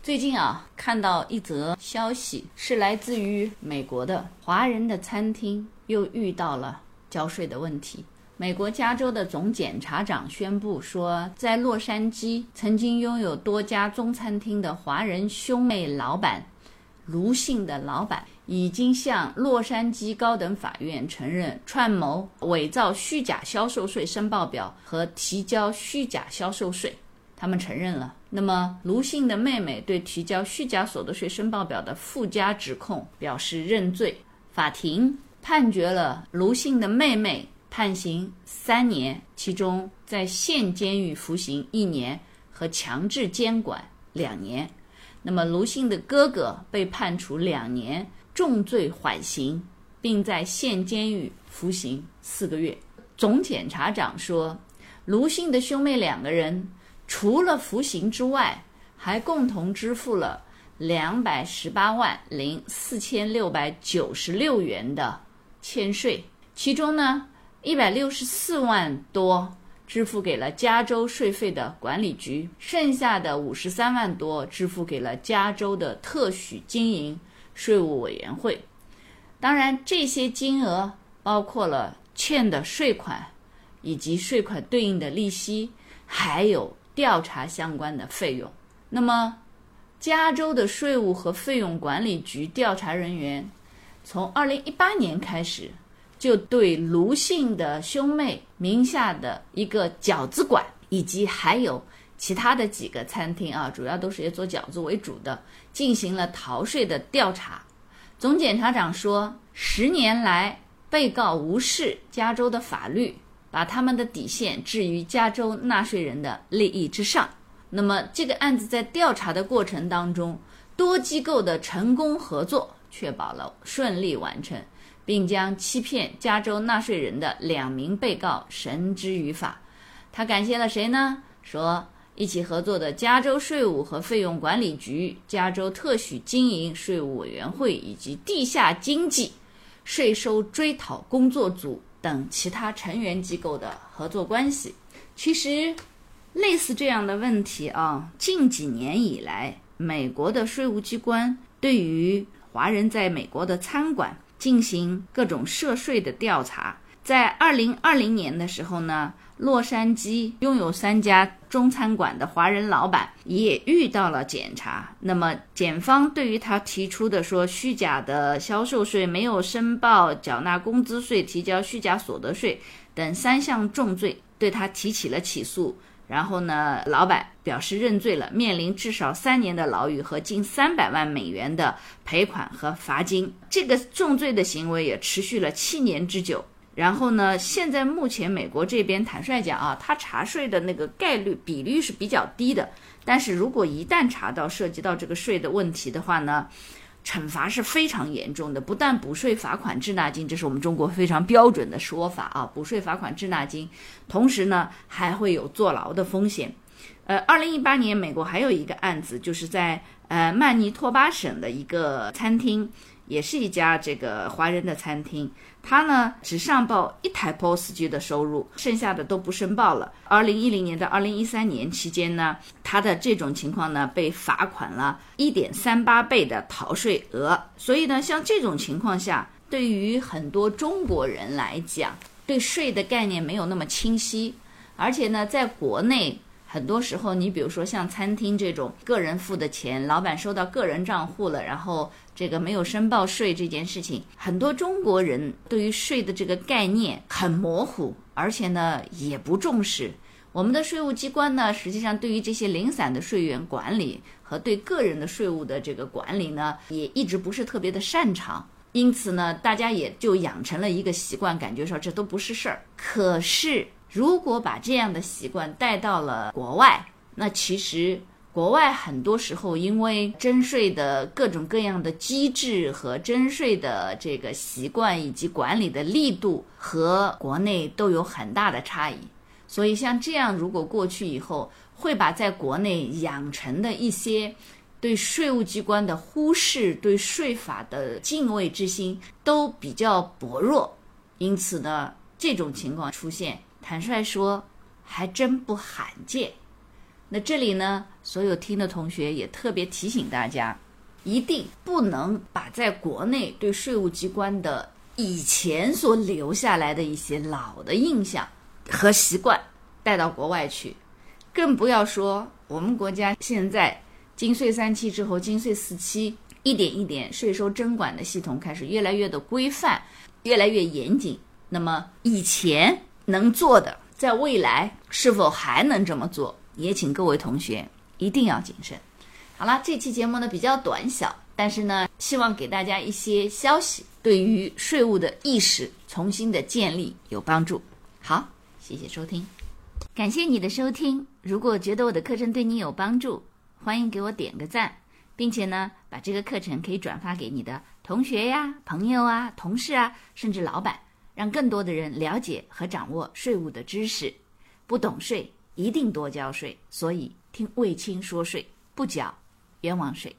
最近啊，看到一则消息，是来自于美国的华人的餐厅又遇到了交税的问题。美国加州的总检察长宣布说，在洛杉矶曾经拥有多家中餐厅的华人兄妹老板卢姓的老板，已经向洛杉矶高等法院承认串谋伪造虚假销售税申报表和提交虚假销售税。他们承认了。那么，卢姓的妹妹对提交虚假所得税申报表的附加指控表示认罪。法庭判决了卢姓的妹妹判刑三年，其中在县监狱服刑一年和强制监管两年。那么，卢姓的哥哥被判处两年重罪缓刑，并在县监狱服刑四个月。总检察长说，卢姓的兄妹两个人。除了服刑之外，还共同支付了两百十八万零四千六百九十六元的欠税，其中呢，一百六十四万多支付给了加州税费的管理局，剩下的五十三万多支付给了加州的特许经营税务委员会。当然，这些金额包括了欠的税款，以及税款对应的利息，还有。调查相关的费用。那么，加州的税务和费用管理局调查人员从二零一八年开始，就对卢姓的兄妹名下的一个饺子馆，以及还有其他的几个餐厅啊，主要都是以做饺子为主的，进行了逃税的调查。总检察长说，十年来，被告无视加州的法律。把他们的底线置于加州纳税人的利益之上。那么，这个案子在调查的过程当中，多机构的成功合作，确保了顺利完成，并将欺骗加州纳税人的两名被告绳之于法。他感谢了谁呢？说一起合作的加州税务和费用管理局、加州特许经营税务委员会以及地下经济税收追讨工作组。等其他成员机构的合作关系，其实类似这样的问题啊，近几年以来，美国的税务机关对于华人在美国的餐馆进行各种涉税的调查。在二零二零年的时候呢。洛杉矶拥有三家中餐馆的华人老板也遇到了检查。那么，检方对于他提出的说虚假的销售税、没有申报缴纳工资税、提交虚假所得税等三项重罪，对他提起了起诉。然后呢，老板表示认罪了，面临至少三年的牢狱和近三百万美元的赔款和罚金。这个重罪的行为也持续了七年之久。然后呢？现在目前美国这边坦率讲啊，他查税的那个概率比率是比较低的。但是如果一旦查到涉及到这个税的问题的话呢，惩罚是非常严重的，不但补税、罚款、滞纳金，这是我们中国非常标准的说法啊，补税、罚款、滞纳金，同时呢还会有坐牢的风险。呃，二零一八年美国还有一个案子，就是在呃曼尼托巴省的一个餐厅。也是一家这个华人的餐厅，他呢只上报一台 POS 机的收入，剩下的都不申报了。二零一零年到二零一三年期间呢，他的这种情况呢被罚款了一点三八倍的逃税额。所以呢，像这种情况下，对于很多中国人来讲，对税的概念没有那么清晰，而且呢，在国内。很多时候，你比如说像餐厅这种个人付的钱，老板收到个人账户了，然后这个没有申报税这件事情，很多中国人对于税的这个概念很模糊，而且呢也不重视。我们的税务机关呢，实际上对于这些零散的税源管理和对个人的税务的这个管理呢，也一直不是特别的擅长。因此呢，大家也就养成了一个习惯，感觉说这都不是事儿。可是。如果把这样的习惯带到了国外，那其实国外很多时候因为征税的各种各样的机制和征税的这个习惯以及管理的力度和国内都有很大的差异，所以像这样，如果过去以后，会把在国内养成的一些对税务机关的忽视、对税法的敬畏之心都比较薄弱，因此呢，这种情况出现，坦率说还真不罕见。那这里呢，所有听的同学也特别提醒大家，一定不能把在国内对税务机关的以前所留下来的一些老的印象和习惯带到国外去，更不要说我们国家现在金税三期之后，金税四期一点一点税收征管的系统开始越来越的规范，越来越严谨。那么以前能做的，在未来是否还能这么做？也请各位同学一定要谨慎。好了，这期节目呢比较短小，但是呢，希望给大家一些消息，对于税务的意识重新的建立有帮助。好，谢谢收听，感谢你的收听。如果觉得我的课程对你有帮助，欢迎给我点个赞，并且呢，把这个课程可以转发给你的同学呀、朋友啊、同事啊，甚至老板，让更多的人了解和掌握税务的知识。不懂税。一定多交税，所以听卫青说税，不缴冤枉税。